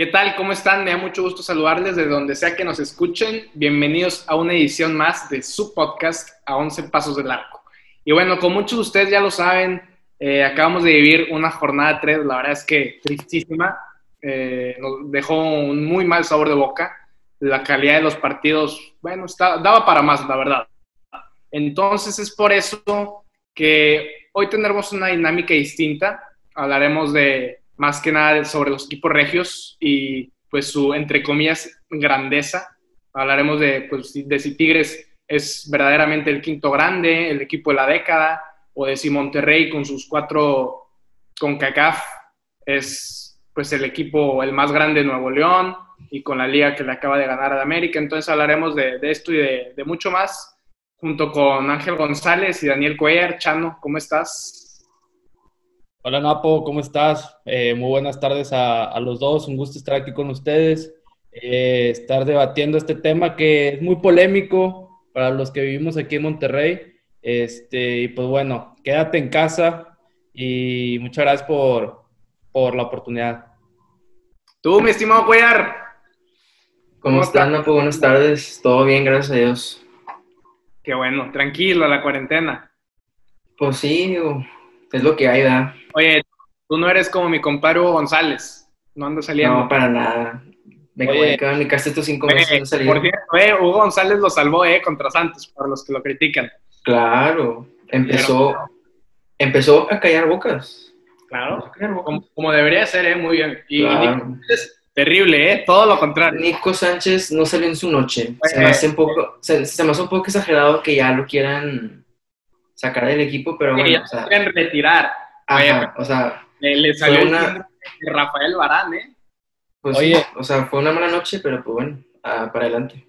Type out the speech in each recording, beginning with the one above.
¿Qué tal? ¿Cómo están? Me da mucho gusto saludarles de donde sea que nos escuchen. Bienvenidos a una edición más de su podcast a 11 Pasos del Arco. Y bueno, como muchos de ustedes ya lo saben, eh, acabamos de vivir una jornada 3, la verdad es que tristísima. Eh, nos dejó un muy mal sabor de boca. La calidad de los partidos, bueno, daba para más, la verdad. Entonces es por eso que hoy tendremos una dinámica distinta. Hablaremos de más que nada sobre los equipos regios y pues su, entre comillas, grandeza. Hablaremos de, pues, de si Tigres es verdaderamente el quinto grande, el equipo de la década, o de si Monterrey con sus cuatro con CACAF es pues el equipo el más grande de Nuevo León y con la liga que le acaba de ganar a América. Entonces hablaremos de, esto y de, de, mucho más junto con Ángel González y Daniel Cuellar. Chano, ¿cómo estás? Hola Napo, ¿cómo estás? Eh, muy buenas tardes a, los dos, un gusto estar aquí con ustedes, eh, estar debatiendo este tema que es muy polémico para los que vivimos aquí en Monterrey. Este, y pues bueno, quédate en casa y muchas gracias por, la oportunidad. Tú, mi estimado Cuellar. ¿Cómo, están, Napo? Buenas tardes, todo bien, gracias a Dios. Qué bueno, tranquilo, la cuarentena. Pues sí, es lo que hay, ¿verdad? Oye, tú no eres como mi compadre Hugo González. No ando saliendo. No, para nada. Me Oye, quedado en mi casa estos cinco meses. por cierto, eh, Hugo González lo salvó, eh, contra Santos, por los que lo critican. Claro. Empezó, empezó a callar bocas. Claro. Como, debería ser, eh, muy bien. Y es terrible, eh, todo lo contrario. Nico Sánchez no salió en su noche. se me hace un poco, se, me hace un poco exagerado que ya lo quieran sacar del equipo, pero bueno. o sea, quieren retirar. Ajá, o sea, le, salió una... Rafael Barán, ¿eh? Pues Oye, o sea, fue una mala noche, pero pues bueno, para adelante.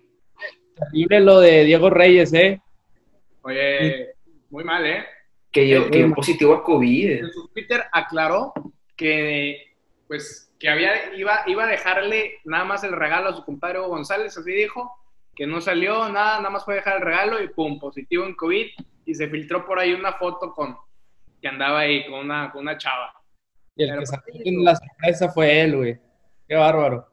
Terrible lo de Diego Reyes, ¿eh? Oye, muy mal, ¿eh? Que yo, que positivo a COVID. En su Twitter aclaró que, pues, que había, iba, iba a dejarle nada más el regalo a su compadre González, así dijo, que no salió nada, nada más fue dejar el regalo y pum, positivo en COVID y se filtró por ahí una foto con que andaba ahí con una, con una chava. Y el que salió en la sorpresa fue él, güey. Qué bárbaro.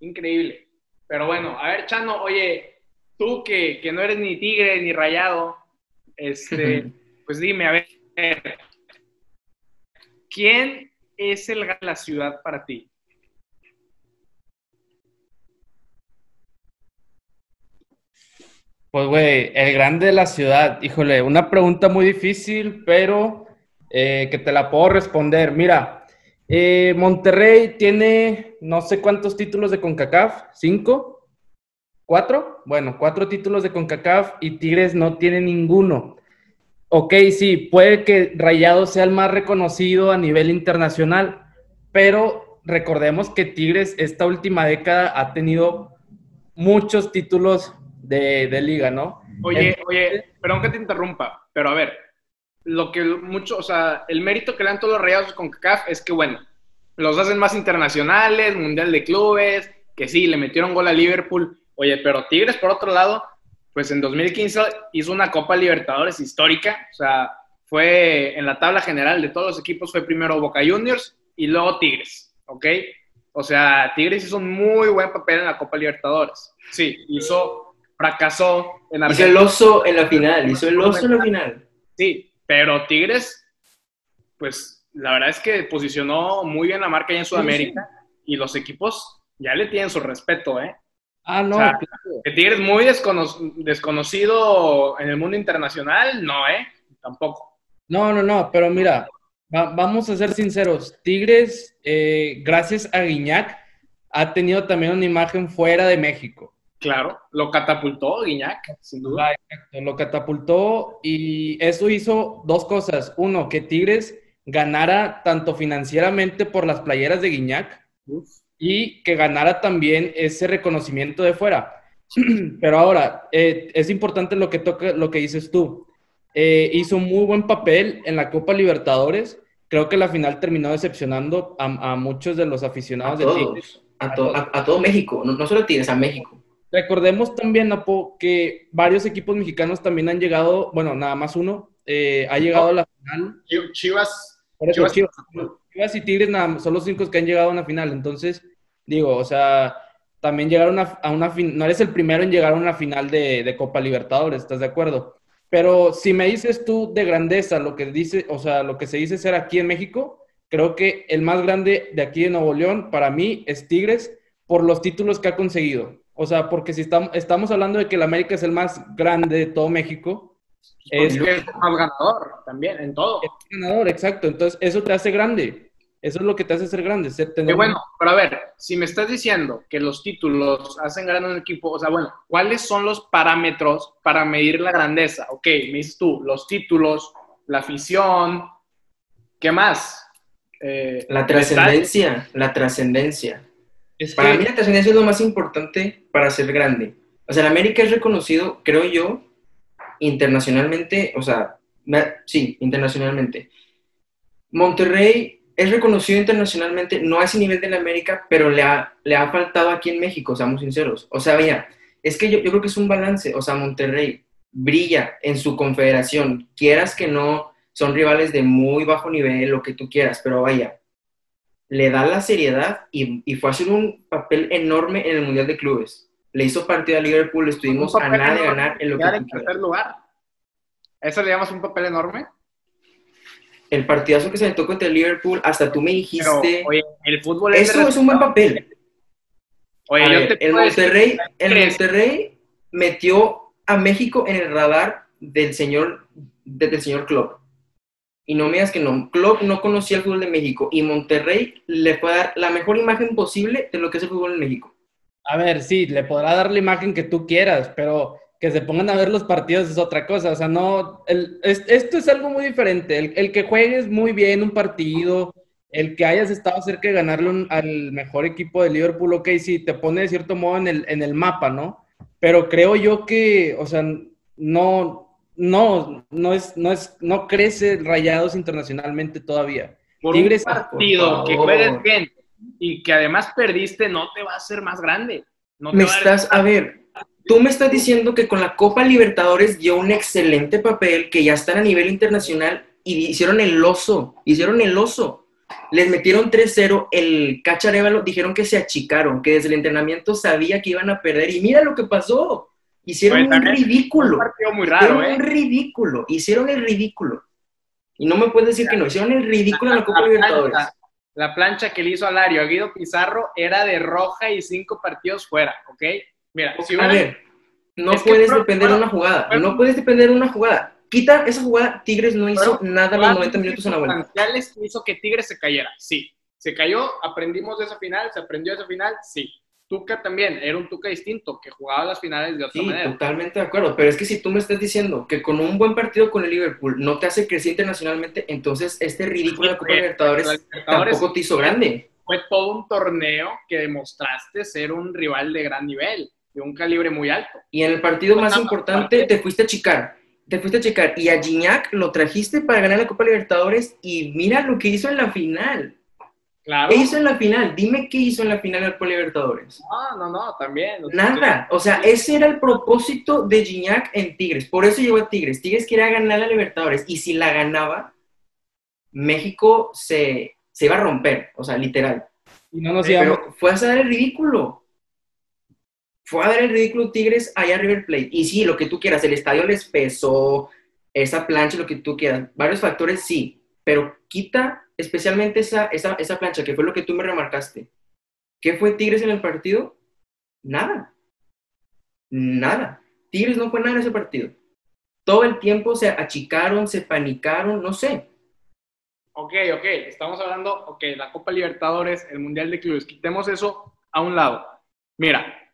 Increíble. Pero bueno, a ver, Chano, oye, tú que, que no eres ni tigre ni rayado, este, pues dime, a ver, ¿quién es el de la ciudad para ti? Pues, güey, el grande de la ciudad, híjole, una pregunta muy difícil, pero eh, que te la puedo responder. Mira, eh, Monterrey tiene no sé cuántos títulos de CONCACAF, ¿cinco? ¿Cuatro? Bueno, cuatro títulos de CONCACAF y Tigres no tiene ninguno. Ok, sí, puede que Rayado sea el más reconocido a nivel internacional, pero recordemos que Tigres esta última década ha tenido muchos títulos de, liga, ¿no? Oye, oye, perdón que te interrumpa, pero a ver, lo que mucho, o sea, el mérito que le dan todos los rayados con CACAF es que, bueno, los hacen más internacionales, Mundial de Clubes, que sí, le metieron gol a Liverpool. Oye, pero Tigres, por otro lado, pues en 2015 hizo una Copa Libertadores histórica, o sea, fue en la tabla general de todos los equipos, fue primero Boca Juniors y luego Tigres, ¿ok? O sea, Tigres hizo un muy buen papel en la Copa Libertadores. Sí, hizo fracasó en Argentina. Hizo el oso en la final, hizo el oso en la final. Sí, pero Tigres, pues la verdad es que posicionó muy bien la marca allá en Sudamérica y los equipos ya le tienen su respeto, ¿eh? Ah, no. Que Tigres muy desconocido en el mundo internacional, no, ¿eh? Tampoco. No, no, no, pero mira, vamos a ser sinceros. Tigres, eh, gracias a Guiñac, ha tenido también una imagen fuera de México. Claro, lo catapultó Guiñac, sin duda. lo catapultó y eso hizo dos cosas. Uno, que Tigres ganara tanto financieramente por las playeras de Guiñac y que ganara también ese reconocimiento de fuera. Pero ahora, eh, es importante lo que, toca, lo que dices tú. Eh, hizo muy buen papel en la Copa Libertadores. Creo que la final terminó decepcionando a, muchos de los aficionados de Tigres. A, a, todo México, no, no solo Tigres, a México. Recordemos también, Napo, que varios equipos mexicanos también han llegado, bueno, nada más uno, eh, ha llegado a la final. Chivas. Chivas, Chivas, y Tigres nada, son los cinco que han llegado a una final. Entonces, Digo, o sea, también llegar a una, a una no eres el primero en llegar a una final de, de, Copa Libertadores, ¿estás de acuerdo? Pero si me dices tú de grandeza lo que dice, o sea, lo que se dice ser aquí en México, creo que el más grande de aquí de Nuevo León para mí es Tigres por los títulos que ha conseguido. O sea, porque si estamos, estamos hablando de que el América es el más grande de todo México, es, es el más ganador también en todo. Es ganador, exacto. Entonces, eso te hace grande. Eso es lo que te hace ser grande. Ser, tener... bueno, pero a ver, si me estás diciendo que los títulos hacen grande un equipo, o sea, bueno, ¿cuáles son los parámetros para medir la grandeza? Ok, me dices tú, los títulos, la afición, ¿qué más? Eh, la trascendencia, la trascendencia. para mí la trascendencia es lo más importante para ser grande. O sea, el América es reconocido, creo yo, internacionalmente, o sea, sí, internacionalmente. Monterrey es reconocido internacionalmente, no a ese nivel de la América, pero le ha, le ha faltado aquí en México, seamos sinceros. O sea, mira, es que yo, yo creo que es un balance. O sea, Monterrey brilla en su confederación. Quieras que no, son rivales de muy bajo nivel, lo que tú quieras, pero vaya, le da la seriedad y, y fue a hacer un papel enorme en el Mundial de Clubes. Le hizo partido a Liverpool, estuvimos a nada de ganar en lo que tú quieras. lugar. ¿Eso le llamas un papel enorme? el partidazo que se tocó contra el Liverpool, hasta tú me dijiste. oye, el fútbol es Eso es un buen papel. Oye, yo te el Monterrey, el Monterrey metió a México en el radar del señor, del señor Klopp. Y no me digas que no. Klopp no conocía el fútbol de México y Monterrey le puede dar la mejor imagen posible de lo que es el fútbol en México. A ver, sí, le podrá dar la imagen que tú quieras, pero que se pongan a ver los partidos es otra cosa. O sea, no, el, esto es algo muy diferente. El, que juegues muy bien un partido, el que hayas estado cerca de ganarle al mejor equipo de Liverpool, ok, sí, te pone de cierto modo en el, en el mapa, ¿no? Pero creo yo que, o sea, no, no, no es, no es, no crece Rayados internacionalmente todavía. Por un partido que juegues bien y que además perdiste, no te va a hacer más grande. No Me estás, a ver, Tú me estás diciendo que con la Copa Libertadores dio un excelente papel, que ya están a nivel internacional y hicieron el oso, hicieron el oso. Les metieron 3-0, el Cacharévalo dijeron que se achicaron, que desde el entrenamiento sabía que iban a perder y mira lo que pasó. Hicieron un ridículo. Un partido muy raro, ¿eh? Un ridículo, hicieron el ridículo. Y no me puedes decir que no, hicieron el ridículo en la Copa Libertadores. La plancha que le hizo a Lario a Guido Pizarro era de roja y cinco partidos fuera, ¿ok? Mira, si a ver, no puedes depender de una jugada. no puedes depender de una jugada. Quita esa jugada, Tigres no hizo nada los 90 minutos en la vuelta. hizo que Tigres se cayera, sí. Se cayó, aprendimos de esa final, se aprendió de esa final, sí. Tuca también, era un Tuca distinto, que jugaba las finales de otra sí, totalmente de acuerdo. Pero es que si tú me estás diciendo que con un buen partido con el Liverpool no te hace crecer internacionalmente, entonces este ridículo de la Copa Libertadores, tampoco te hizo grande. Fue todo un torneo que demostraste ser un rival de gran nivel de un calibre muy alto. Y en el partido más importante te fuiste a checar, te fuiste a checar y a Gignac lo trajiste para ganar la Copa Libertadores y mira lo que hizo en la final. Claro. ¿Qué hizo en la final? Dime qué hizo en la final de la Copa Libertadores. No, no, no, también. Nada. O sea, ese era el propósito de Gignac en Tigres. Por eso llegó a Tigres. Tigres quería ganar la Libertadores y si la ganaba, México se, se iba a romper. O sea, literal. Y no nos Pero fue a hacer el ridículo fue a dar el ridículo Tigres allá a River Plate. Y sí, lo que tú quieras, el estadio les pesó, esa plancha, lo que tú quieras. Varios factores sí, pero quita especialmente esa, esa, esa plancha, que fue lo que tú me remarcaste. ¿Qué fue Tigres en el partido? Nada. Nada. Tigres no fue nada en ese partido. Todo el tiempo se achicaron, se panicaron, no sé. Ok, ok, estamos hablando, ok, la Copa Libertadores, el Mundial de Clubes, quitemos eso a un lado. Mira,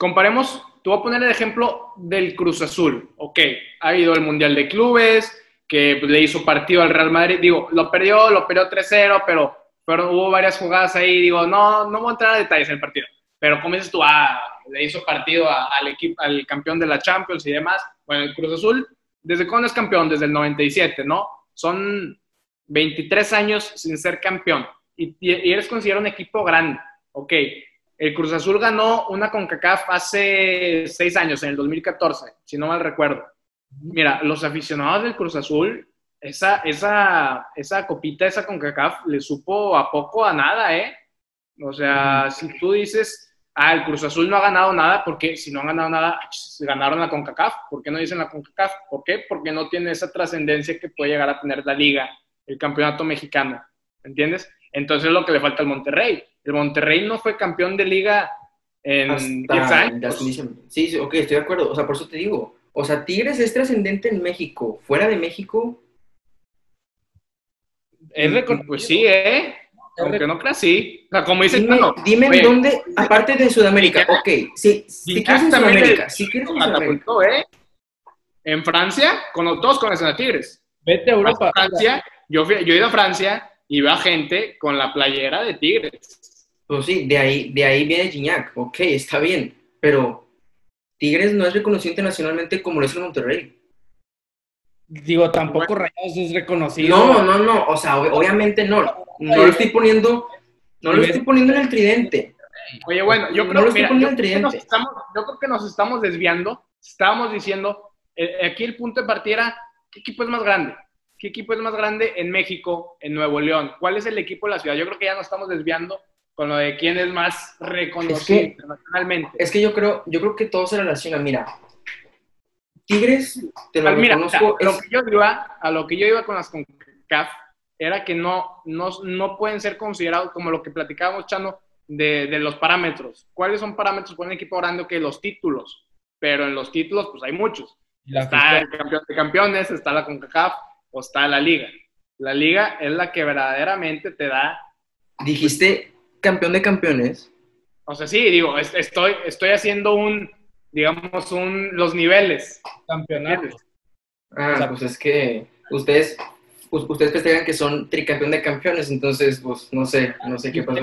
comparemos, tú voy a poner el ejemplo del Cruz Azul. Ok, ha ido el Mundial de Clubes, que le hizo partido al Real Madrid. Digo, lo perdió, lo perdió 3-0, pero hubo varias jugadas ahí. Digo, no, no voy a entrar a detalles el partido. Pero como dices tú, ah, le hizo partido al equipo, al campeón de la Champions y demás. Bueno, el Cruz Azul, ¿desde cuándo es campeón? Desde el 97, ¿no? Son 23 años sin ser campeón. Y, y eres considerado un equipo grande. Ok, el Cruz Azul ganó una CONCACAF hace seis años, en el 2014, si no mal recuerdo. Mira, los aficionados del Cruz Azul, esa, esa, esa copita, esa CONCACAF, le supo a poco a nada, ¿eh? O sea, si tú dices, ah, el Cruz Azul no ha ganado nada, porque si no han ganado nada, ganaron la CONCACAF. ¿Por qué no dicen la CONCACAF? ¿Por qué? Porque no tiene esa trascendencia que puede llegar a tener la liga, el campeonato mexicano. ¿Entiendes? Entonces es lo que le falta al Monterrey. El Monterrey no fue campeón de liga en 10 años. Sí, sí, ok, estoy de acuerdo. O sea, por eso te digo. O sea, Tigres es trascendente en México. Fuera de México. Es pues sí, ¿eh? Aunque no creas, sí. O sea, como dices, dime, no, dime en dónde, aparte de Sudamérica, ok, sí, si quieres en Sudamérica, si quieres en Sudamérica. ¿eh? En Francia, con los dos con a Tigres. Vete a Europa. Francia, yo, yo he ido a Francia y veo a gente con la playera de Tigres. Pues sí, de ahí, de ahí viene Gignac, ok, está bien, pero Tigres no es reconocido internacionalmente como lo es el Monterrey. Digo, tampoco Rayados es reconocido. No, no, no, o sea, obviamente no. No lo estoy poniendo, no lo estoy poniendo en el tridente. Oye, bueno, yo creo, que yo, creo que nos estamos desviando. Estábamos diciendo, eh, aquí el punto de partida era, ¿qué equipo es más grande? ¿Qué equipo es más grande en México, en Nuevo León? ¿Cuál es el equipo de la ciudad? Yo creo que ya nos estamos desviando con lo de quién es más reconocido internacionalmente. Es que yo creo, yo creo que todo se relaciona. Mira, Tigres, te lo Mira, reconozco. a, lo que yo iba, a lo que yo iba con las CONCACAF era que no, no, no pueden ser considerados como lo que platicábamos, Chano, de, de, los parámetros. ¿Cuáles son parámetros para un equipo grande? Que los títulos. Pero en los títulos, pues hay muchos. está el campeón de campeones, está la CONCACAF o está la liga. La liga es la que verdaderamente te da... Dijiste campeón de campeones. O sea, sí, digo, estoy, estoy haciendo un, digamos, un, los niveles. Campeonatos. Ah, pues es que ustedes, ustedes festejan que son tricampeón de campeones, entonces, pues, no sé, no sé qué pasa.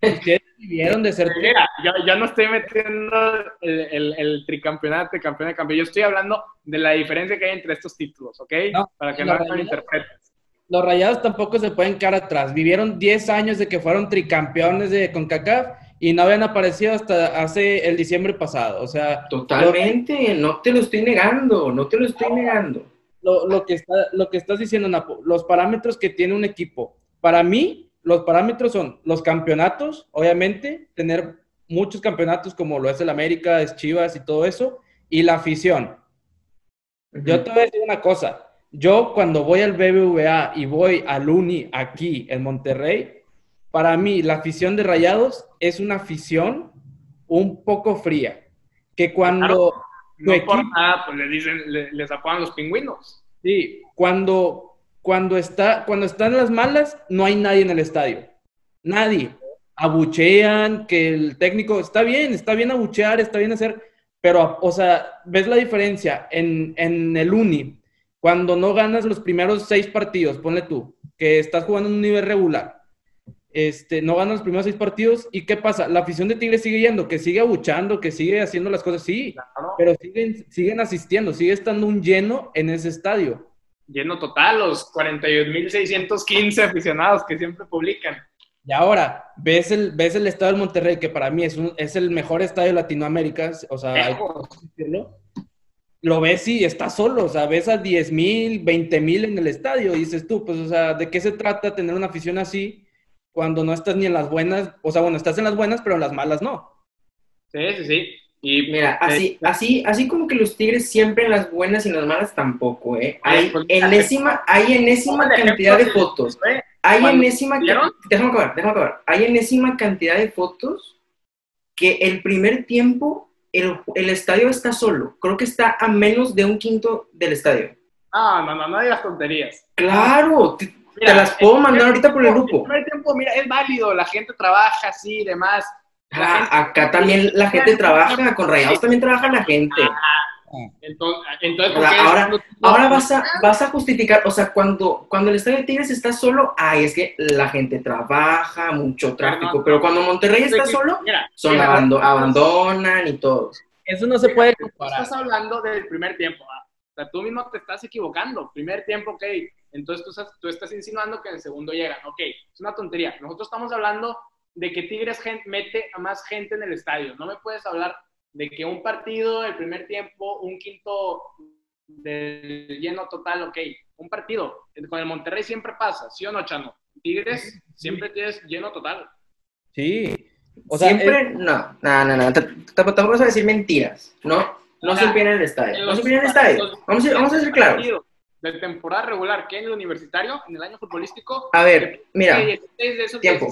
Ustedes vivieron de ser... Mira, ya, no estoy metiendo el, el, tricampeonato, campeón de campeón, yo estoy hablando de la diferencia que hay entre estos títulos, ¿ok? Para que no me interpretes. Los Rayados tampoco se pueden quedar atrás. Vivieron 10 años de que fueron tricampeones de CONCACAF y no habían aparecido hasta hace el diciembre pasado. O sea, totalmente, no te lo estoy negando, no te lo estoy negando. Lo, que, está, lo que estás diciendo, Napo, los parámetros que tiene un equipo. Para mí, los parámetros son los campeonatos, obviamente, tener muchos campeonatos como lo es el América, es Chivas y todo eso, y la afición. Yo te voy a decir una cosa. Yo cuando voy al BBVA y voy al Uni aquí en Monterrey, para mí la afición de Rayados es una afición un poco fría. Que cuando... no por nada, pues le dicen, les apoyan los pingüinos. Sí, cuando, cuando, está, cuando están las malas, no hay nadie en el estadio. Nadie. Abuchean, que el técnico, está bien, está bien abuchear, está bien hacer, pero, o sea, ves la diferencia en, en el Uni, cuando no ganas los primeros seis partidos, ponle tú, que estás jugando en un nivel regular, este, no ganan los primeros seis partidos. ¿Y qué pasa? La afición de Tigres sigue yendo, que sigue abuchando, que sigue haciendo las cosas, sí, pero siguen, siguen asistiendo, sigue estando un lleno en ese estadio. Lleno total, los 41.615 aficionados que siempre publican. Y ahora, ves el, ves el estadio del Monterrey, que para mí es, un, es el mejor estadio de Latinoamérica, o sea, lo ves y está solo, o sea, ves a 10 mil, 20 mil en el estadio y dices tú, pues, o sea, ¿de qué se trata tener una afición así? cuando no estás ni en las buenas, o sea, bueno, estás en las buenas, pero en las malas no. Sí, sí, sí. Y mira, así, así, así como que los Tigres siempre en las buenas y en las malas tampoco, ¿eh? Hay pues, enésima, hay enésima cantidad de fotos. Hay enésima, déjame acabar, déjame acabar. Hay enésima cantidad de fotos que el primer tiempo el, el, estadio está solo. Creo que está a menos de un quinto del estadio. Ah, no, no, no digas tonterías. Claro, te las puedo mandar ahorita por el grupo. El tiempo, mira, es válido, la gente trabaja así y demás. Ah, acá también la gente trabaja, con Rayados también trabaja la gente. Ah, entonces, ahora, ahora vas, a, vas a justificar, o sea, cuando, cuando el estadio de Tigres está solo, ay, es que la gente trabaja, mucho tráfico, pero cuando Monterrey está solo, son abandonan y todo. Eso no se puede comparar. Estás hablando del primer tiempo, ¿ah? o sea, tú mismo te estás equivocando. Primer tiempo, ok, entonces tú estás, tú estás insinuando que en el segundo llegan. Ok, es una tontería. Nosotros estamos hablando de que Tigres mete a más gente en el estadio. No me puedes hablar de que un partido, el primer tiempo, un quinto del lleno total, ok. Un partido. Con el Monterrey siempre pasa, ¿sí o no, Chano? Tigres siempre tienes lleno total. Sí. O sea, Siempre, no, no, no, no, tampoco vamos a decir mentiras, ¿no? No se opina en el estadio, no se en el estadio. Vamos a, vamos a ser claros. De temporada regular, que en el universitario, en el año futbolístico. A ver, mira. tiempo.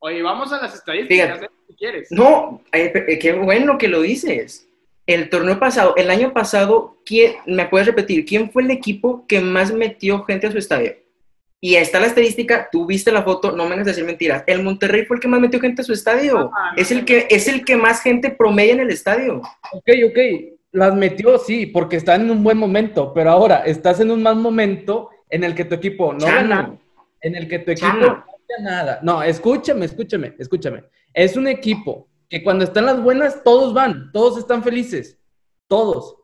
oye, vamos a las estadísticas, ¿eh? Si quieres. No, eh, eh, qué bueno que lo dices. El torneo pasado, el año pasado, ¿quién, ¿me puedes repetir? ¿Quién fue el equipo que más metió gente a su estadio? Y está la estadística, tú viste la foto, no me hagas decir mentiras. El Monterrey fue el que más metió gente a su estadio. Ah, es, el que, es el que más gente promedia en el estadio. Ok, ok. Las metió, sí, porque está en un buen momento, pero ahora estás en un mal momento en el que tu equipo no gana, en el que tu equipo no gana nada. No, escúchame, escúchame, escúchame. Es un equipo que cuando están las buenas, todos van, todos están felices, todos.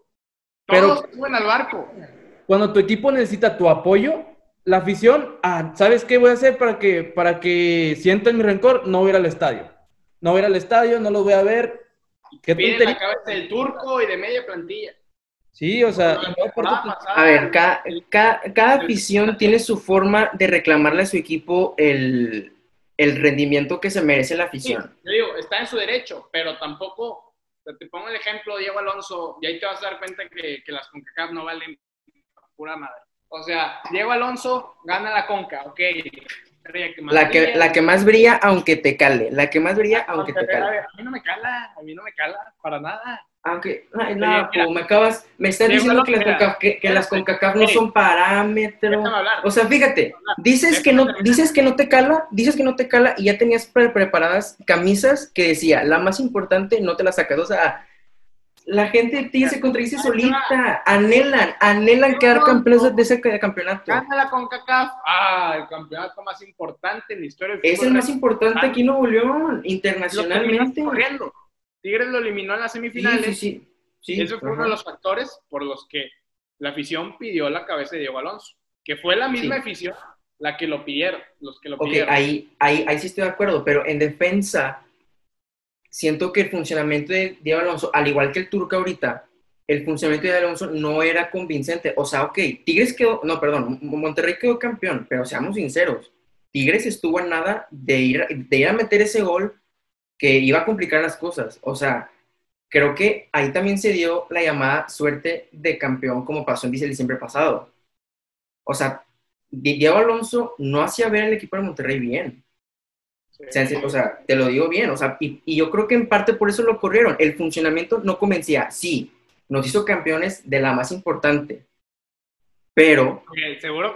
Todos pero, suben al barco. Cuando tu equipo necesita tu apoyo, la afición, ah, ¿sabes qué voy a hacer para que, para que sientan mi rencor? No voy a ir al estadio. No voy a ir al estadio, no los voy a ver. ¿Qué Piden la cabeza del turco y de media plantilla. Sí, o sea, a ver, cada, cada, afición tiene su forma de reclamarle a su equipo el, el rendimiento que se merece la afición. yo digo, está en su derecho, pero tampoco, te pongo el ejemplo, Diego Alonso, y ahí te vas a dar cuenta que, que las CONCACAF no valen pura madre. O sea, Diego Alonso gana la conca, ok. La que, la que más brilla, aunque te cale. La que más brilla, aunque, te cale. A mí no me cala, a mí no me cala, para nada. Aunque, ay, no, como me acabas, me estás diciendo que, las, que, las CONCACAF no son parámetros. O sea, fíjate, dices que no, dices que no te cala, dices que no te cala y ya tenías preparadas camisas que decía, la más importante no te la sacas. O sea, la gente de se contradice solita. Anhelan, anhelan quedar campeones de ese campeonato. Gánala con CACAF. Ah, el campeonato más importante en la historia Es el más importante aquí en Nuevo León, internacionalmente. Corriendo. Tigres lo eliminó en las semifinales. Sí, sí, sí. Ese fue uno de los factores por los que la afición pidió la cabeza de Diego Alonso. Que fue la misma afición la que lo pidieron, los que lo pidieron. Ahí, ahí, ahí sí estoy de acuerdo, pero en defensa siento que el funcionamiento de Diego Alonso, al igual que el turco ahorita, el funcionamiento de Diego Alonso no era convincente. O sea, ok, Tigres quedó, no, perdón, Monterrey quedó campeón, pero seamos sinceros, Tigres estuvo en nada de ir, de ir a meter ese gol que iba a complicar las cosas. O sea, creo que ahí también se dio la llamada suerte de campeón como pasó en diciembre pasado. O sea, Diego Alonso no hacía ver al equipo de Monterrey bien. O sea, te lo digo bien, o sea, y, yo creo que en parte por eso lo corrieron. El funcionamiento no convencía, sí, nos hizo campeones de la más importante, pero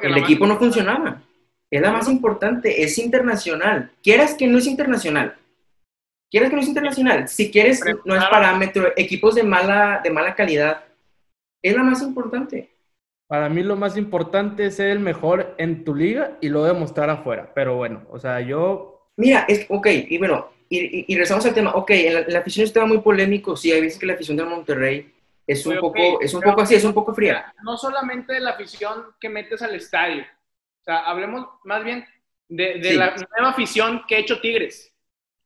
el equipo no funcionaba. Es la más importante, es internacional. Quieras que no es internacional. Quieras que no es internacional. Si quieres, no es parámetro. Equipos de mala, de mala calidad. Es la más importante. Para mí lo más importante es ser el mejor en tu liga y lo demostrar afuera. Pero bueno, o sea, yo Mira, es, ok, y bueno, y, y, regresamos al tema. Ok, la, afición estaba muy polémico. Sí, hay veces que la afición de Monterrey es un, poco, es un poco así, es un poco fría. No solamente de la afición que metes al estadio. O sea, hablemos más bien de, de la nueva afición que ha hecho Tigres.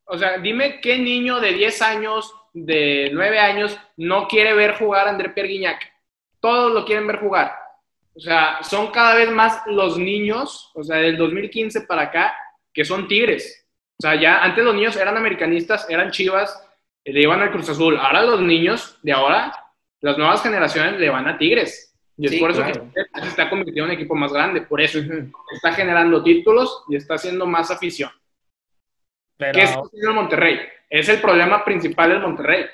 O sea, dime qué niño de 10 años, de 9 años, no quiere ver jugar a André Pierre Todos lo quieren ver jugar. O sea, son cada vez más los niños, o sea, del 2015 para acá, que son Tigres. O sea, ya antes los niños eran americanistas, eran chivas, le iban al Cruz Azul. Ahora los niños de ahora, las nuevas generaciones le van a Tigres. Y es por eso que se está convirtiendo en un equipo más grande. Por eso está generando títulos y está haciendo más afición. Pero... ¿Qué es el Monterrey? Es el problema principal del Monterrey.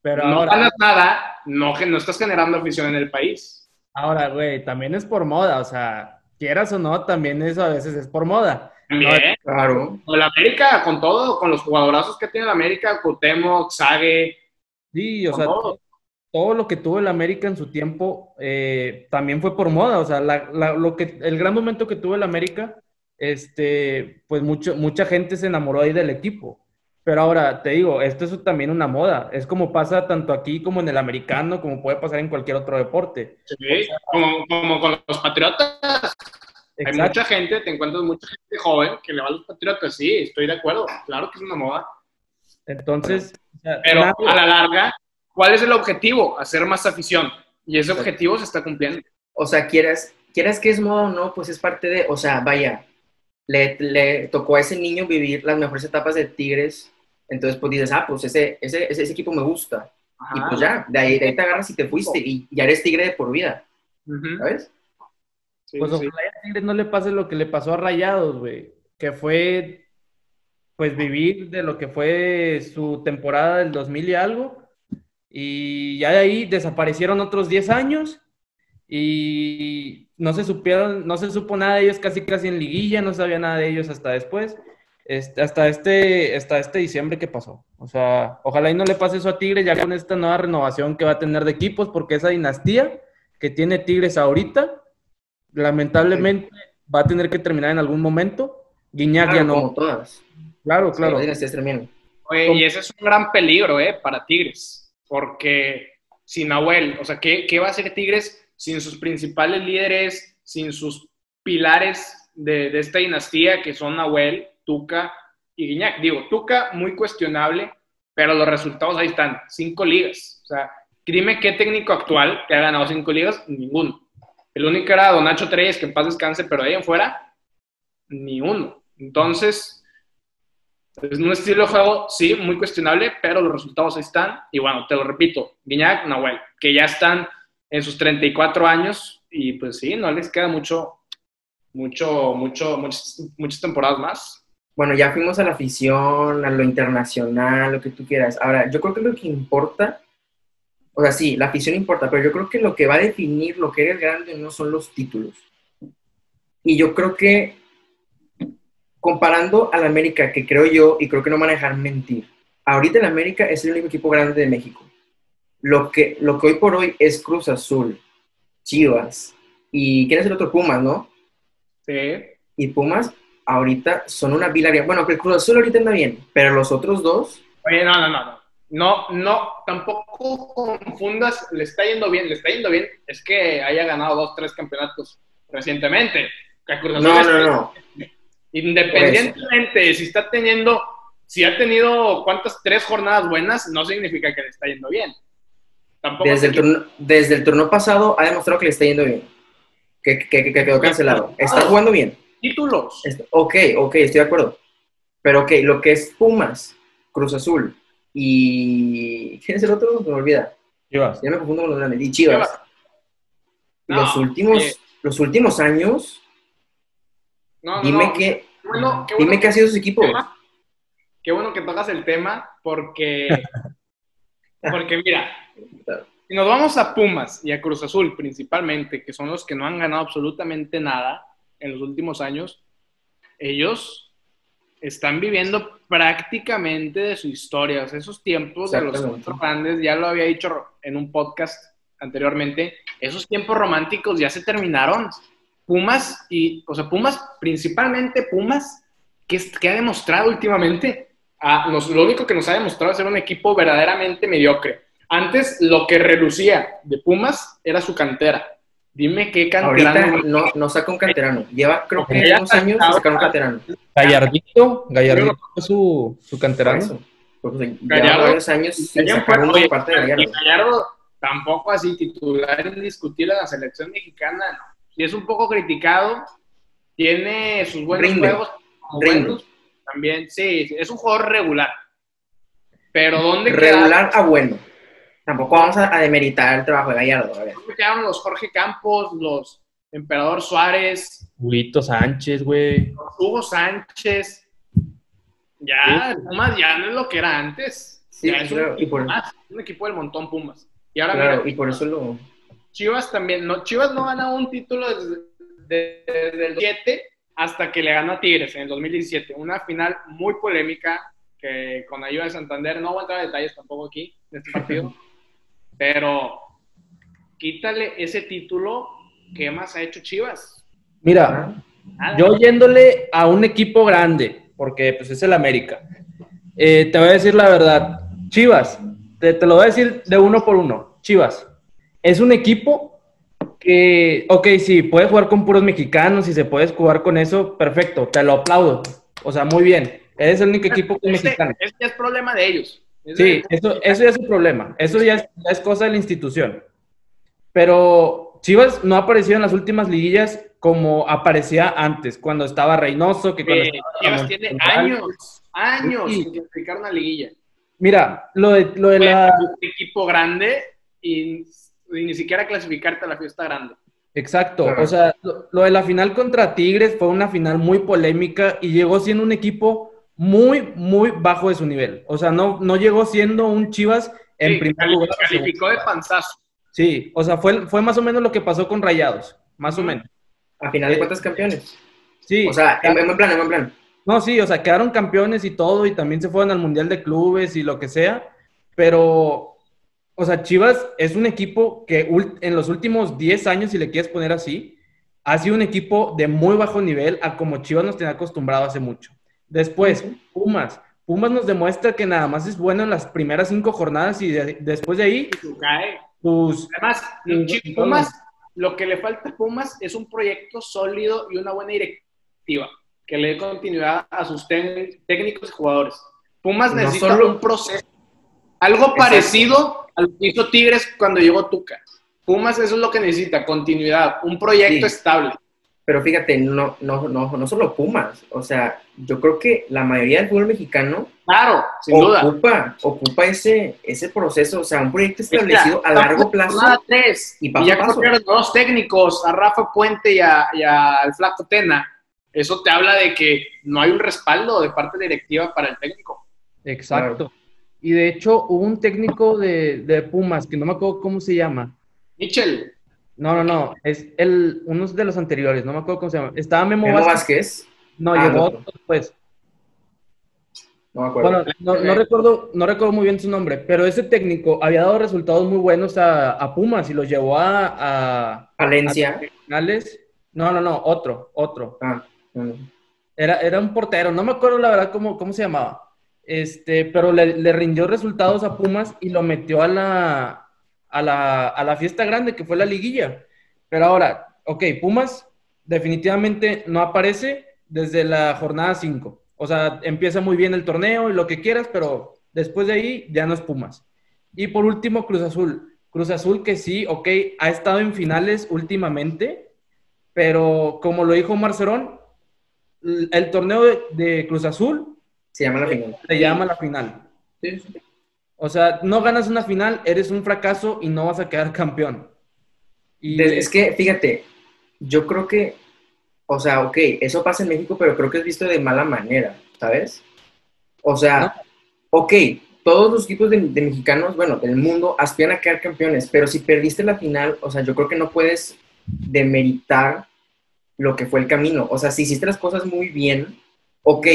Pero no ganas nada, no, no estás generando afición en el país. Ahora, güey, también es por moda. O sea, quieras o no, también eso a veces es por moda. También. claro. Con la América, con todo, con los jugadorazos que tiene la América, Cuauhtémoc, Sague. Sí, o sea, todo. lo que tuvo el América en su tiempo eh, también fue por moda. O sea, lo que, el gran momento que tuvo el América, este, pues mucho, mucha gente se enamoró ahí del equipo. Pero ahora, te digo, esto es también una moda. Es como pasa tanto aquí como en el americano, como puede pasar en cualquier otro deporte. Sí, como, como con los Patriotas. Hay mucha gente, te encuentras mucha gente joven que le va a los patriotas, sí, estoy de acuerdo, claro que es una moda. Entonces, pero a la larga, ¿cuál es el objetivo? Hacer más afición. Y ese objetivo se está cumpliendo. O sea, quieras, quieras que es moda o no, pues es parte de, o sea, vaya, le, le, tocó a ese niño vivir las mejores etapas de Tigres. Entonces, pues dices, ah, pues ese, ese, ese, equipo me gusta. Y pues ya, de ahí, de ahí, te agarras y te fuiste y ya eres Tigre de por vida. ¿Sabes? pues ojalá a Tigres no le pase lo que le pasó a Rayados, güey. Que fue, pues, vivir de lo que fue su temporada del 2000 y algo. Y ya de ahí desaparecieron otros 10 años y no se supieron, no se supo nada de ellos casi casi en liguilla, no sabía nada de ellos hasta después, este, hasta, este, hasta este diciembre que pasó. O sea, ojalá y no le pase eso a Tigres ya con esta nueva renovación que va a tener de equipos, porque esa dinastía que tiene Tigres ahorita, lamentablemente va a tener que terminar en algún momento. Guiñac ya no. Como todas. Claro, claro. y ese es un gran peligro, ¿eh? Para Tigres, porque sin Nahuel, o sea, ¿qué, qué va a hacer Tigres? Sin sus principales líderes, sin sus pilares de, esta dinastía que son Nahuel, Tuca y Guiñac. Digo, Tuca muy cuestionable, pero los resultados ahí están, cinco ligas. O sea, dime qué técnico actual que ha ganado cinco ligas, ninguno. El único era Don Nacho Treyes, que en paz descanse, pero ahí en fuera, ni uno. Entonces, es un estilo de juego, sí, muy cuestionable, pero los resultados ahí están. Y bueno, te lo repito, Guiñac, Nahuel, que ya están en sus 34 años y pues sí, no les queda mucho, mucho, mucho, muchas, temporadas más. Bueno, ya fuimos a la afición, a lo internacional, lo que tú quieras. Ahora, yo creo que lo que importa, o sea, sí, la afición importa, pero yo creo que lo que va a definir lo que eres grande no son los títulos. Y yo creo que comparando al América, que creo yo, y creo que no dejar mentir, ahorita el América es el único equipo grande de México lo que, lo que hoy por hoy es Cruz Azul, Chivas, y ¿quién es el otro? Pumas, ¿no? Sí. Y Pumas ahorita son una bilaria. Bueno, que el Cruz Azul ahorita anda bien, pero los otros dos... Oye, no, no, no, no. No, no, tampoco confundas, le está yendo bien, le está yendo bien, es que haya ganado dos, tres campeonatos recientemente. no, no, no. Independientemente, si está teniendo, si ha tenido cuántas, tres jornadas buenas, no significa que le está yendo bien desde, el turno, desde el turno pasado ha demostrado que le está yendo bien. Que, que, quedó cancelado. Está jugando bien. Títulos. Ok, ok, estoy de acuerdo. Pero ok, lo que es Pumas, Cruz Azul y. ¿Quién es el otro? Me olvida. Chivas. Ya me confundo con los grandes. Y Chivas. los, últimos, los últimos años. dime que. dime qué ha sido su equipo. Qué bueno que tocas el tema porque. porque mira, si nos vamos a Pumas y a Cruz Azul principalmente, que son los que no han ganado absolutamente nada en los últimos años, ellos están viviendo prácticamente de su historia. esos tiempos de los grandes, ya lo había dicho en un podcast anteriormente, esos tiempos románticos ya se terminaron. Pumas y, o sea, Pumas, principalmente Pumas, que, que ha demostrado últimamente, a, lo único que nos ha demostrado es ser un equipo verdaderamente mediocre antes lo que relucía de Pumas era su cantera. Dime qué canterano. Ahorita no, no saca un canterano. Lleva, creo que unos años sacar un canterano. Gallardito, Gallardito fue su, su canterano. Pues, Gallardo, varios años sin sacar una parte de Gallardo. Gallardo tampoco así titular indiscutible en la selección mexicana. Y es un poco criticado. Tiene sus buenos juegos. Buenos, también, sí, es un jugador regular. Pero ¿dónde Regular a bueno. Tampoco vamos a, demeritar el trabajo de Gallardo. A ver. quedaron los Jorge Campos, los Emperador Suárez? Huguito Sánchez, güey. Hugo Sánchez. Ya, Pumas ya no es lo que era antes. Sí, es un, equipo más, un equipo del montón Pumas. Y ahora y por eso lo... Chivas también, no, Chivas no gana un título desde, desde el 7 hasta que le ganó a Tigres en el 2017. Una final muy polémica que con ayuda de Santander, no voy a entrar a detalles tampoco aquí de este partido, Pero quítale ese título, ¿qué más ha hecho Chivas? Mira, yo yéndole a un equipo grande, porque pues es el América, eh, te voy a decir la verdad, Chivas, te, lo voy a decir de uno por uno, Chivas, es un equipo que, ok, sí, puedes jugar con puros mexicanos y se puedes jugar con eso, perfecto, te lo aplaudo, o sea, muy bien, eres el único equipo que es mexicano. Este es problema de ellos. Sí, eso, eso ya es un problema. Eso ya es, cosa de la institución. Pero Chivas no ha aparecido en las últimas liguillas como aparecía antes, cuando estaba Reynoso, que cuando Chivas tiene años, años sin clasificar una liguilla. Mira, lo de, lo de la... Un equipo grande y, ni siquiera clasificarte a la fiesta grande. Exacto, o sea, lo, de la final contra Tigres fue una final muy polémica y llegó siendo un equipo muy, muy bajo de su nivel. O sea, no, no llegó siendo un Chivas en primer lugar. Calificó de panzazo. Sí, o sea, fue, fue más o menos lo que pasó con Rayados, más o menos. A final de cuentas campeones. Sí. O sea, en buen plan, en buen plan. No, sí, o sea, quedaron campeones y todo, y también se fueron al Mundial de Clubes y lo que sea, pero, o sea, Chivas es un equipo que en los últimos 10 años, si le quieres poner así, ha sido un equipo de muy bajo nivel a como Chivas nos tenía acostumbrado hace mucho. Después, Pumas. Pumas nos demuestra que nada más es bueno en las primeras cinco jornadas y después de ahí, pues... Además, Pumas, lo que le falta a Pumas es un proyecto sólido y una buena directiva que le dé continuidad a sus técnicos y jugadores. Pumas necesita un proceso, algo parecido a lo que hizo Tigres cuando llegó Tuca. Pumas eso es lo que necesita, continuidad, un proyecto estable. Pero fíjate, no, no, no, no solo Pumas, o sea, yo creo que la mayoría del fútbol mexicano claro, sin ocupa, ocupa ese, ese proceso, o sea, un proyecto establecido a largo plazo. Tres, y, ya corrieron dos técnicos, a Rafa Puente y, a, al Flaco Tena. Eso te habla de que no hay un respaldo de parte directiva para el técnico. Exacto. Y de hecho, hubo un técnico de, de Pumas, que no me acuerdo cómo se llama. Michel. No, no, no. Es el, uno de los anteriores, no me acuerdo cómo se llama. Estaba Memo, Memo Vázquez. No, ah, llegó después. No me acuerdo. Bueno, no, recuerdo, no recuerdo muy bien su nombre, pero ese técnico había dado resultados muy buenos a, a Pumas y los llevó a. a Valencia. finales. No, no, no, otro, otro. Ah, era, era un portero, no me acuerdo la verdad cómo, cómo se llamaba. Este, pero le, rindió resultados a Pumas y lo metió a la, a la, fiesta grande que fue la liguilla. Pero ahora, ok, Pumas definitivamente no aparece desde la jornada 5. O sea, empieza muy bien el torneo y lo que quieras, pero después de ahí ya no es Pumas. Y por último, Cruz Azul. Cruz Azul que sí, ok, ha estado en finales últimamente, pero como lo dijo Marcerón, el torneo de, Cruz Azul se llama la final. Se llama la final. Sí. O sea, no ganas una final, eres un fracaso y no vas a quedar campeón. Y... Es que, fíjate, yo creo que, o sea, ok, eso pasa en México, pero creo que es visto de mala manera, ¿sabes? O sea, ok, todos los equipos de, mexicanos, bueno, del mundo, aspiran a quedar campeones, pero si perdiste la final, o sea, yo creo que no puedes demeritar lo que fue el camino. O sea, si hiciste las cosas muy bien, ok,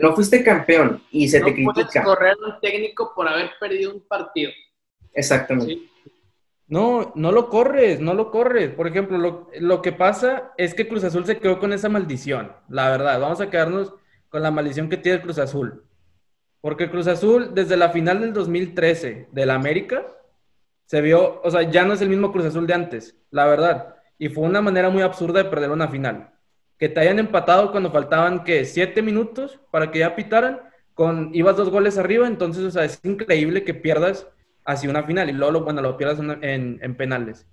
no fuiste campeón y se te critica. Puedes correr un técnico por haber perdido un partido. Exactamente. No, no lo corres, no lo corres. Por ejemplo, lo, lo, que pasa es que Cruz Azul se quedó con esa maldición, la verdad. Vamos a quedarnos con la maldición que tiene Cruz Azul. Porque Cruz Azul, desde la final del 2013 del América, se vio, o sea, ya no es el mismo Cruz Azul de antes, la verdad. Y fue una manera muy absurda de perder una final que te hayan empatado cuando faltaban, que Siete minutos para que ya pitaran, con, ibas dos goles arriba, entonces, o sea, es increíble que pierdas hacia una final y luego, bueno, lo pierdas en, en, penales.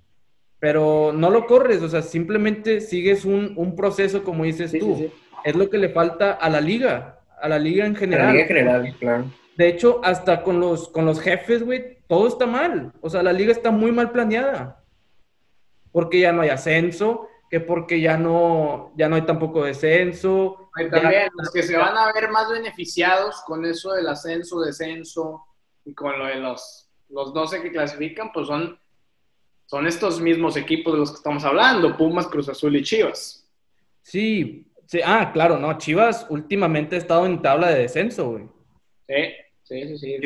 Pero no lo corres, o sea, simplemente sigues un, un proceso, como dices tú. Es lo que le falta a la liga, a la liga en general. A la liga en general, claro. De hecho, hasta con los, con los jefes, güey, todo está mal. O sea, la liga está muy mal planeada. Porque ya no hay ascenso, que porque ya no, ya no hay tampoco descenso. también los que se van a ver más beneficiados con eso del ascenso, descenso y con lo de los, los 12 que clasifican, pues son, son estos mismos equipos de los que estamos hablando, Pumas, Cruz Azul y Chivas. Sí, sí ah, claro, no, Chivas últimamente ha estado en tabla de descenso, güey. Sí. Sí, sí, sí.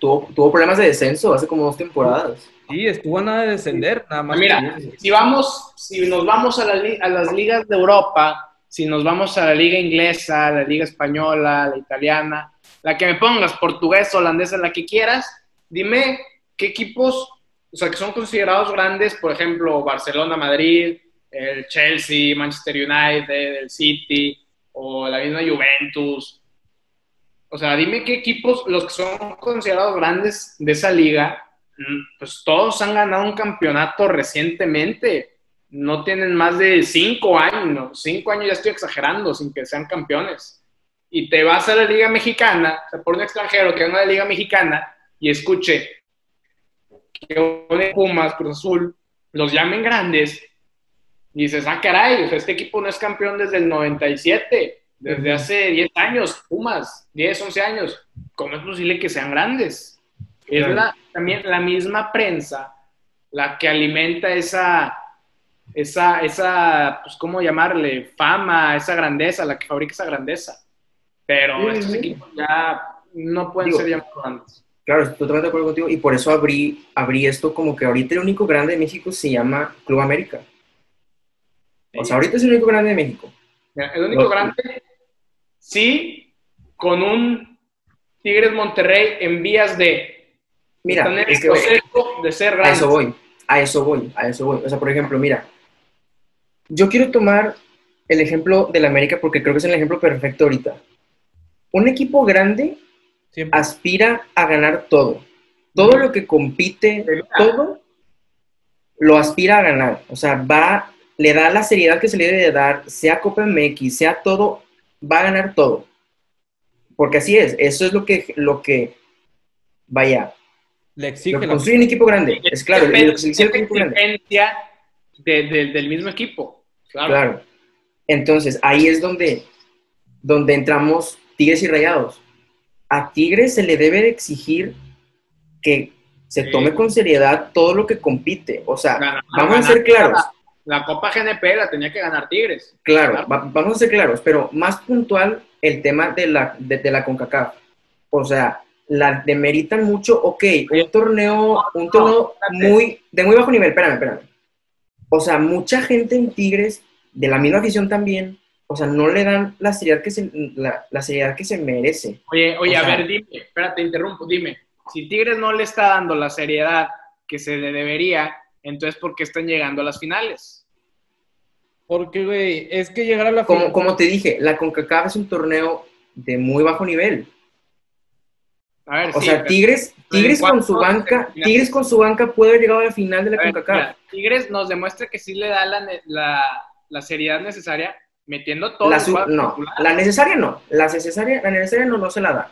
tuvo, tuvo, problemas de descenso hace como dos temporadas. Sí, estuvo a nada de descender, nada más. Mira, si vamos, si nos vamos a, a, las ligas de Europa, si nos vamos a la liga inglesa, la liga española, la italiana, la que me pongas, portugués, holandesa, la que quieras, dime qué equipos, o sea, que son considerados grandes, por ejemplo, Barcelona, Madrid, el Chelsea, Manchester United, el City, o la misma Juventus, o sea, dime qué equipos, los que son considerados grandes de esa liga, pues todos han ganado un campeonato recientemente. No tienen más de cinco años. Cinco años ya estoy exagerando, sin que sean campeones. Y te vas a la Liga Mexicana, o sea, por un extranjero que va a la Liga Mexicana y escuche que Pumas, Cruz Azul, los llamen grandes, y dices, ah, caray, este equipo no es campeón desde el 97, desde hace 10 años, Pumas, 10, 11 años. ¿Cómo es posible que sean grandes? Es la, también la misma prensa la que alimenta esa, esa, esa, pues, ¿cómo llamarle? Fama, esa grandeza, la que fabrica esa grandeza. Pero estos equipos ya no pueden ser llamados grandes. Claro, estoy totalmente de acuerdo contigo y por eso abrí, abrí esto como que ahorita el único grande de México se llama Club América. O sea, ahorita es el único grande de México. el único grande, sí, con un Tigres Monterrey en vías de mira, tener el proceso de ser. A eso voy, a eso voy, a eso voy. O sea, por ejemplo, mira, yo quiero tomar el ejemplo del América porque creo que es el ejemplo perfecto ahorita. Un equipo grande aspira a ganar todo. Todo lo que compite, todo, lo aspira a ganar. O sea, va, le da la seriedad que se le debe de dar, sea Copa MX, sea todo, va a ganar todo. Porque así es, eso es lo que, lo que vaya, le exige construye un equipo grande, es claro, lo que se del mismo equipo. Claro. claro. Entonces, ahí es donde, donde entramos Tigres y Rayados a Tigres se le debe de exigir que se tome con seriedad todo lo que compite. O sea, vamos a ser claros. La, Copa GNP la tenía que ganar Tigres. Claro, vamos a ser claros, pero más puntual el tema de la, de, la CONCACAF. O sea, la demeritan mucho, ok, un torneo, un torneo muy, de muy bajo nivel, espérame, espérame. O sea, mucha gente en Tigres, de la misma afición también, o sea, no le dan la seriedad que se, la, seriedad que se merece. Oye, oye, a ver, dime, espérate, interrumpo, dime, si Tigres no le está dando la seriedad que se le debería, entonces ¿por qué están llegando a las finales? Porque, güey, es que llegar a la como, final... Como te dije, la CONCACAF es un torneo de muy bajo nivel. A ver, o sea, Tigres, Tigres con su banca, Tigres con su banca puede haber llegado a la final de la CONCACAF. Tigres nos demuestra que sí le da la, la, la seriedad necesaria metiendo todo. La no, la necesaria no. La necesaria, la necesaria no, no se la da.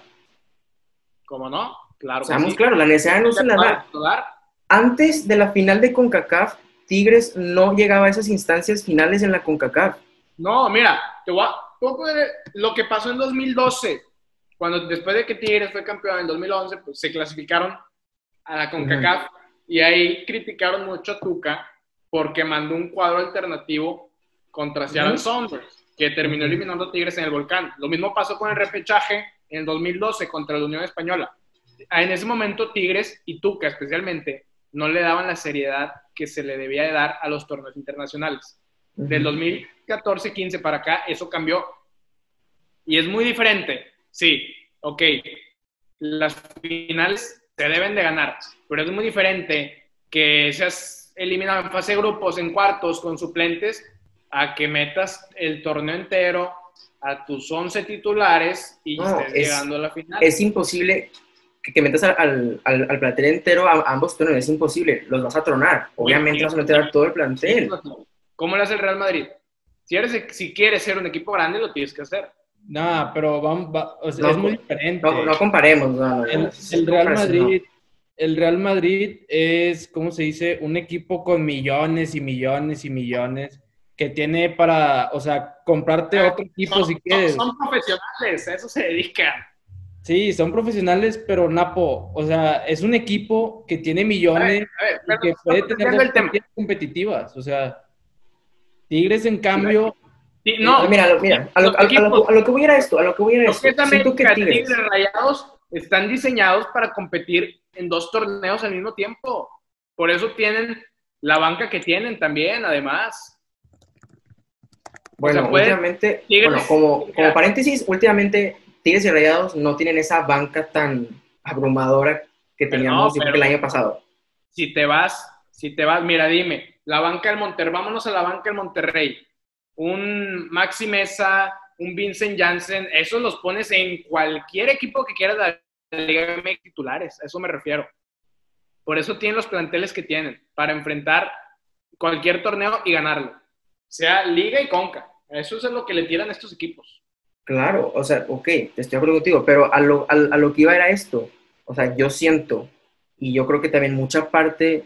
¿Cómo no? Claro. Seamos claros, la necesaria no se la da. Antes de la final de CONCACAF, Tigres no llegaba a esas instancias finales en la CONCACAF. No, mira, te voy a, lo que pasó en 2012, cuando después de que Tigres fue campeón en 2011, pues se clasificaron a la CONCACAF y ahí criticaron mucho a Tuca porque mandó un cuadro alternativo contra Seattle Sounders, que terminó eliminando a Tigres en el Volcán. Lo mismo pasó con el repechaje en el 2012 contra la Unión Española. En ese momento Tigres y Tuca especialmente no le daban la seriedad que se le debía de dar a los torneos internacionales. Del 2014-15 para acá eso cambió y es muy diferente. Sí, ok, las finales se deben de ganar, pero es muy diferente que seas eliminado en fase de grupos, en cuartos, con suplentes, a que metas el torneo entero a tus 11 titulares y estés llegando a la final. Es imposible que, metas al, al, plantel entero a, ambos torneos, es imposible, los vas a tronar. Obviamente vas a meter a todo el plantel. ¿Cómo lo hace el Real Madrid? Si, eres, si quieres ser un equipo grande, lo tienes que hacer. No, pero vamos, es muy diferente. No, comparemos. el, Real Madrid, el Real Madrid es, ¿cómo se dice? Un equipo con millones y millones y millones que tiene para, o sea, comprarte ah, otro equipo si quieres. Son, profesionales, a eso se dedican. Sí, son profesionales, pero Napo, o sea, es un equipo que tiene millones y que puede tener competitivas. O sea, Tigres, en cambio. No, mira, mira a, lo, que voy a ir a esto, a lo que voy a ir a esto. Siento que Tigres Rayados están diseñados para competir en dos torneos al mismo tiempo. Por eso tienen la banca que tienen también, además. Bueno, últimamente, como, como paréntesis, últimamente Tigres y Rayados no tienen esa banca tan abrumadora que teníamos el año pasado. Si te vas, si te vas, mira, dime, la banca del Monterrey, vámonos a la banca del Monterrey. Un Maxi Mesa, un Vincent Janssen, esos los pones en cualquier equipo que quieras de la Liga de titulares, a eso me refiero. Por eso tienen los planteles que tienen, para enfrentar cualquier torneo y ganarlo. Sea Liga y Conca. Eso es lo que le tiran a estos equipos. Claro, o sea, ok, te estoy acuerdo contigo, pero a lo, a, lo que iba era esto. O sea, yo siento, y yo creo que también mucha parte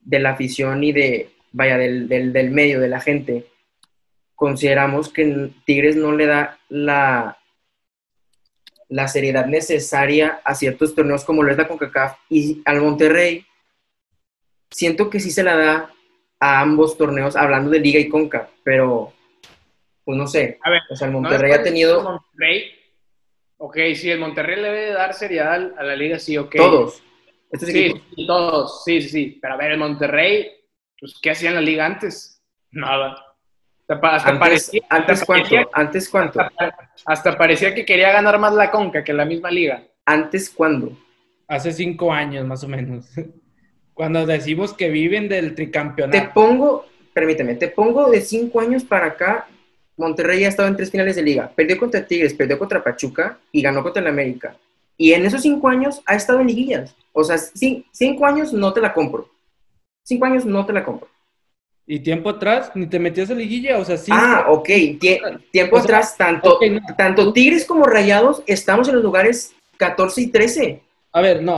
de la afición y de, vaya, del, del medio, de la gente, consideramos que Tigres no le da la, la seriedad necesaria a ciertos torneos como lo es la CONCACAF y al Monterrey, siento que sí se la da a ambos torneos, hablando de Liga y Conca, pero pues no sé. A ver, o sea, el Monterrey ha tenido. Monterrey, ok, sí, el Monterrey le debe dar seriedad a la Liga, sí, ok. Todos. sí, sí, todos, sí, sí, sí. Pero a ver, el Monterrey, pues, ¿qué hacía en la Liga antes? Nada. Hasta antes, parecía, ¿antes cuánto? ¿Antes cuánto? Hasta, parecía que quería ganar más la Conca que la misma liga. ¿Antes cuándo? Hace cinco años, más o menos. Cuando decimos que viven del tricampeonato. Te pongo, permíteme, te pongo de cinco años para acá. Monterrey ha estado en tres finales de liga. Perdió contra Tigres, perdió contra Pachuca y ganó contra el América. Y en esos cinco años ha estado en liguillas. O sea, cinco años no te la compro. Cinco años no te la compro. Y tiempo atrás, ni te metías a liguilla, o sea, sí. Ah, ok. tiempo atrás, tanto, tanto Tigres como Rayados estamos en los lugares 14 y 13. A ver, no.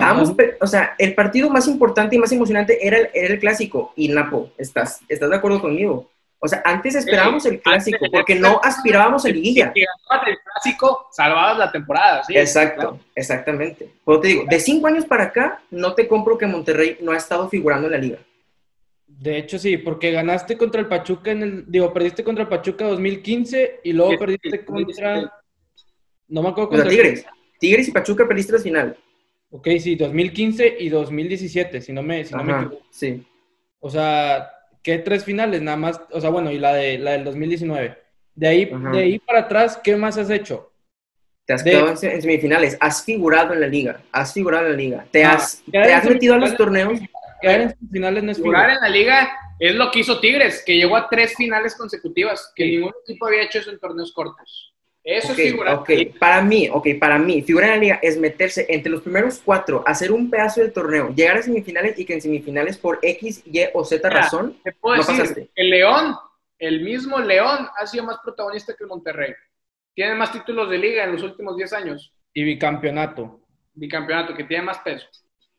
O sea, el partido más importante y más emocionante era el, era el clásico. Y Napo, ¿estás, ¿estás de acuerdo conmigo? O sea, antes esperábamos el clásico porque no aspirábamos a liguilla. Si ganabas el clásico, salvabas la temporada, ¿sí? Exacto, exactamente. Pero te digo, de cinco años para acá, no te compro que Monterrey no ha estado figurando en la liga. De hecho, sí, porque ganaste contra el Pachuca en el. Digo, perdiste contra el Pachuca 2015 y luego perdiste contra. No me acuerdo contra. Tigres. Tigres y Pachuca perdiste la final. Ok, sí, 2015 y 2017, si no me, si no me equivoco. Sí. O sea, ¿qué tres finales? Nada más. O sea, bueno, y la, de, la del 2019. De ahí, de ahí para atrás, ¿qué más has hecho? Te has quedado en semifinales, has figurado en la liga, has figurado en la liga, te ah, has, te has metido a los torneos en finales no es en la liga es lo que hizo Tigres, que llegó a tres finales consecutivas, que ningún equipo había hecho eso en torneos cortos. Eso es figurar. Ok, para mí, ok, para mí, figurar en la liga es meterse entre los primeros cuatro, hacer un pedazo del torneo, llegar a semifinales y que en semifinales por X, Y o Z razón, no pasaste. El León, el mismo León ha sido más protagonista que el Monterrey. Tiene más títulos de liga en los últimos 10 años. Y bicampeonato. Bicampeonato, que tiene más peso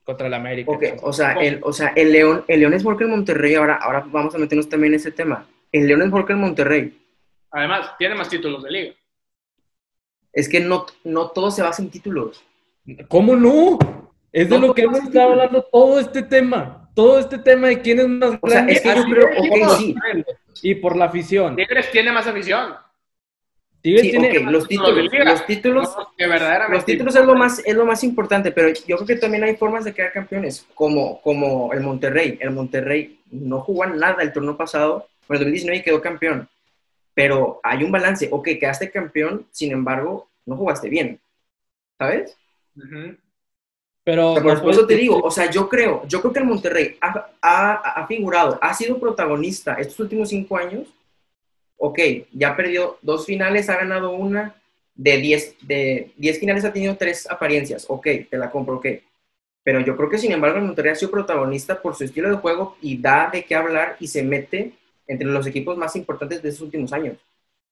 contra el América. Ok, o sea, el, o sea, el León, el León es mejor que el Monterrey, ahora, ahora vamos a meternos también en ese tema. El León es mejor que el Monterrey. Además, tiene más títulos de liga. Es que no, no todo se basa en títulos. ¿Cómo no? Es de lo que hemos estado hablando todo este tema. Todo este tema de quién es más o Sea, es que yo creo, sí. Y por la afición. Tigres tiene más afición los títulos, los títulos, los títulos es lo más es lo más importante, pero yo creo que también hay formas de quedar campeones, como como el Monterrey. El Monterrey no jugó nada el torneo pasado, pero el 2019 quedó campeón. Pero hay un balance. Ok, quedaste campeón, sin embargo, no jugaste bien. ¿Sabes? Pero por eso te digo, o sea, yo creo, yo creo que el Monterrey ha, ha, ha figurado, ha sido protagonista estos últimos cinco años ok, ya perdió dos finales, ha ganado una, de 10 de diez finales ha tenido tres apariencias, ok, te la compro, ok. Pero yo creo que sin embargo el Monterrey ha sido protagonista por su estilo de juego y da de qué hablar y se mete entre los equipos más importantes de estos últimos años.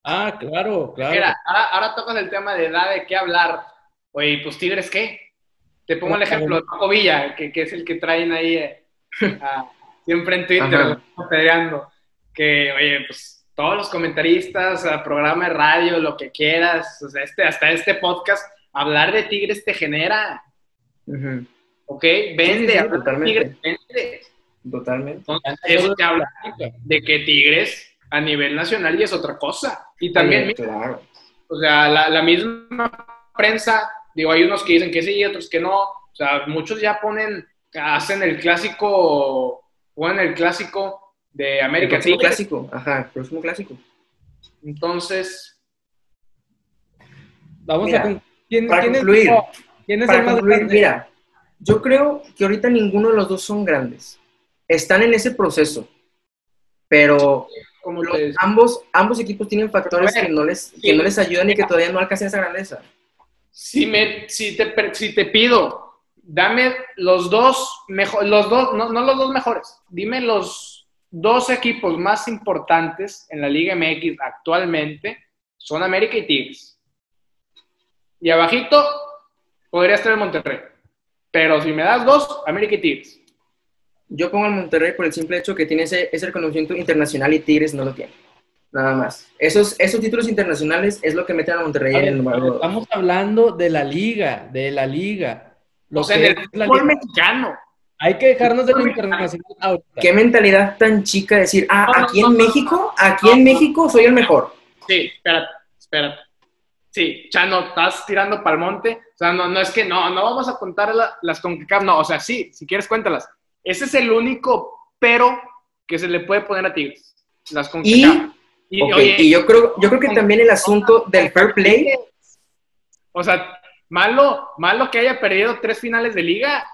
Ah, claro, claro. Mira, ahora, ahora tocas el tema de da de qué hablar. Oye, pues Tigres, ¿qué? Te pongo el ejemplo de Paco Villa, que, que, es el que traen ahí eh, siempre en Twitter, peleando. Que, oye, pues todos los comentaristas, programa de radio, lo que quieras, o sea, este, hasta este podcast, hablar de Tigres te genera. ¿Ok? Vende, totalmente. Tigres, vende. Totalmente. eso te habla de que Tigres a nivel nacional y es otra cosa. Y también, claro. o sea, la, misma prensa, digo, hay unos que dicen que sí y otros que no. O sea, muchos ya ponen, hacen el clásico, juegan el clásico de América. El próximo clásico, ajá, el próximo clásico. Entonces, vamos a ¿quién, para concluir, es, para concluir, Mira, yo creo que ahorita ninguno de los dos son grandes. Están en ese proceso, pero Como ambos, ambos equipos tienen factores que, no les, que no les ayudan y que todavía no alcanzan esa grandeza. Si, me, si, te, si te pido dame los dos mejor, los dos, no, no los dos mejores, dime los dos equipos más importantes en la Liga MX actualmente son América y Tigres. Y abajito podría estar el Monterrey. Pero si me das dos, América y Tigres. Yo pongo al Monterrey por el simple hecho que tiene ese, ese reconocimiento internacional y Tigres no lo tiene. Nada más. Esos, esos títulos internacionales es lo que meten a Monterrey en el número Estamos hablando de la liga, de la liga. Lo o sea, del fútbol mexicano. Hay que dejarnos de lo internacional Qué mentalidad tan chica decir, ah, aquí en México, aquí en México soy el mejor. Sí, espérate, espérate. Sí, Chano, estás tirando para el monte. O sea, no, no es que no, no vamos a contar las CONCACAF, no, o sea, sí, si quieres cuéntalas. Ese es el único pero que se le puede poner a Tigres. Las CONCACAF. Y, y yo creo, yo creo que también el asunto del fair play. O sea, malo, malo que haya perdido tres finales de liga,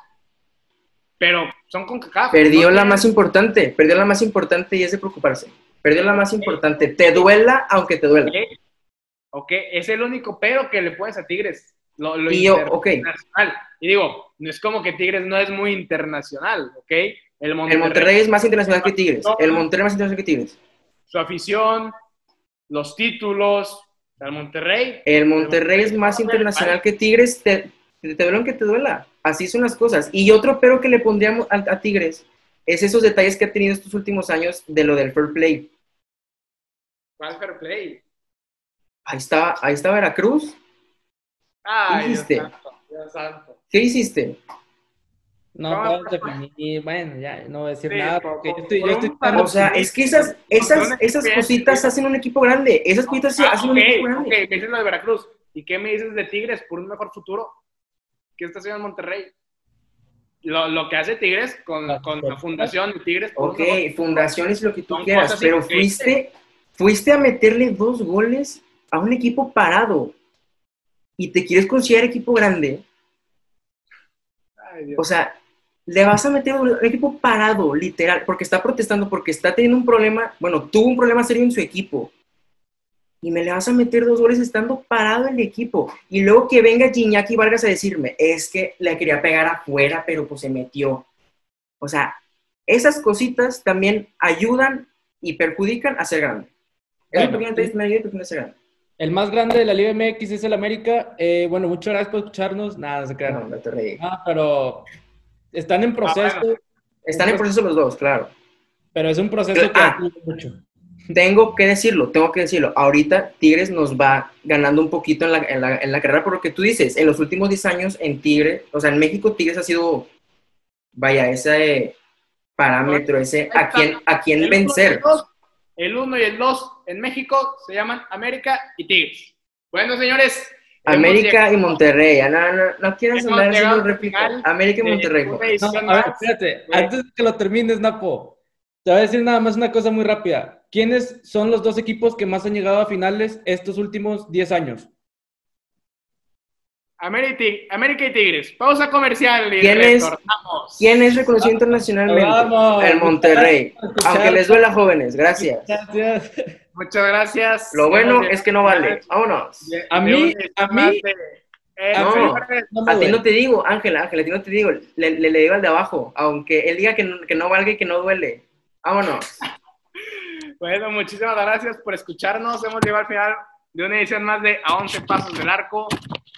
pero son con CACAF. Perdió la más importante, perdió la más importante y es de preocuparse. Perdió la más importante. Te duela aunque te duela. Ok, es el único pero que le puedes a Tigres. Lo, y yo, ok. Y digo, no es como que Tigres no es muy internacional, ¿ok? El Monterrey, el Monterrey es más internacional que Tigres. El Monterrey es más internacional que Tigres su afición, los títulos, el Monterrey. El Monterrey es más internacional que Tigres, te, te, duele que te duela. Así son las cosas. Y otro pero que le pondríamos a, Tigres es esos detalles que ha tenido estos últimos años de lo del fair play. ¿Cuál fair play? Ahí está, ahí está Veracruz. ¿Qué hiciste? ¿Qué hiciste? No puedo definir, bueno, ya no voy a decir nada porque yo estoy, yo estoy O sea, es que esas, esas, esas cositas hacen un equipo grande. Esas cositas ah, hacen un equipo grande. Ok, me dices lo de Veracruz. ¿Y qué me dices de Tigres por un mejor futuro? ¿Qué está haciendo Monterrey? Lo, lo, que hace Tigres con, con la fundación de Tigres. Ok, fundación es lo que tú quieras, pero fuiste, fuiste a meterle dos goles a un equipo parado y te quieres considerar equipo grande. o sea, le vas a meter un equipo parado, literal, porque está protestando, porque está teniendo un problema, bueno, tuvo un problema serio en su equipo. Y me le vas a meter dos goles estando parado el equipo. Y luego que venga Giñaki Vargas a decirme, es que le quería pegar afuera, pero pues se metió. O sea, esas cositas también ayudan y perjudican a ser grande. Es grande. El más grande de la Liga MX es el América. Eh, bueno, muchas gracias por escucharnos. Nada, se crean. No, te Ah, pero están en ah, proceso. Están en proceso los dos, claro. Pero es un proceso que ah, mucho. Tengo que decirlo, tengo que decirlo. Ahorita Tigres nos va ganando un poquito en la, en la, en la carrera por lo que tú dices. En los últimos 10 años en Tigres, o sea, en México Tigres ha sido, vaya, ese parámetro, ese a quién, a quién vencer. el 1 y el 2 en México se llaman América y Tigres. Bueno, señores, América y Monterrey. No, no, no quieras andar haciendo réplica. América y Monterrey. No, a ver, espérate. Antes de que lo termines, Napo, te voy a decir nada más una cosa muy rápida. ¿Quiénes son los dos equipos que más han llegado a finales estos últimos 10 años? América y Tigres. Pausa comercial. ¿Quién, es, ¿Quién es reconocido internacionalmente? El Monterrey. Aunque les duela, jóvenes. Gracias. Gracias. Muchas gracias. Lo bueno es que no vale. Vámonos. A mí, a mí. no, a ti no te digo, Ángela, Ángela, a ti no te digo, le, le, digo al de abajo, aunque él diga que no, que no valga y que no duele. Vámonos. Bueno, muchísimas gracias por escucharnos. Hemos llegado al final de una edición más de A 11 Pasos del Arco.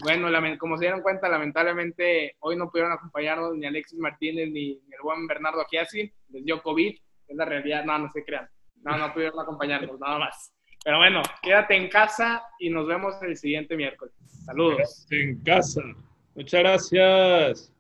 Bueno, como se dieron cuenta, lamentablemente hoy no pudieron acompañarnos ni Alexis Martínez ni, el buen Bernardo Aquiasi. Les dio COVID, es la realidad, no, no se crean. No, no pudieron acompañarnos, nada más. Pero bueno, quédate en casa y nos vemos el siguiente miércoles. Saludos. en casa. Muchas gracias.